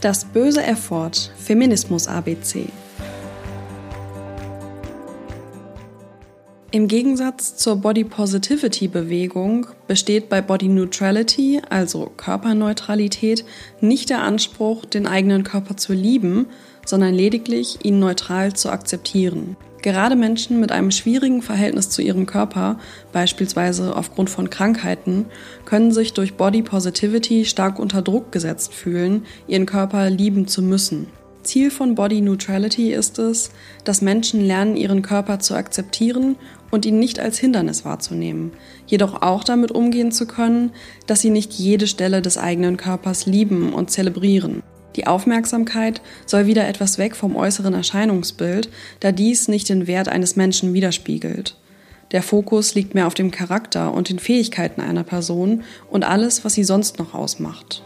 Das böse Effort Feminismus ABC. Im Gegensatz zur Body Positivity Bewegung besteht bei Body Neutrality, also Körperneutralität, nicht der Anspruch, den eigenen Körper zu lieben, sondern lediglich ihn neutral zu akzeptieren. Gerade Menschen mit einem schwierigen Verhältnis zu ihrem Körper, beispielsweise aufgrund von Krankheiten, können sich durch Body Positivity stark unter Druck gesetzt fühlen, ihren Körper lieben zu müssen. Ziel von Body Neutrality ist es, dass Menschen lernen, ihren Körper zu akzeptieren und ihn nicht als Hindernis wahrzunehmen, jedoch auch damit umgehen zu können, dass sie nicht jede Stelle des eigenen Körpers lieben und zelebrieren. Die Aufmerksamkeit soll wieder etwas weg vom äußeren Erscheinungsbild, da dies nicht den Wert eines Menschen widerspiegelt. Der Fokus liegt mehr auf dem Charakter und den Fähigkeiten einer Person und alles, was sie sonst noch ausmacht.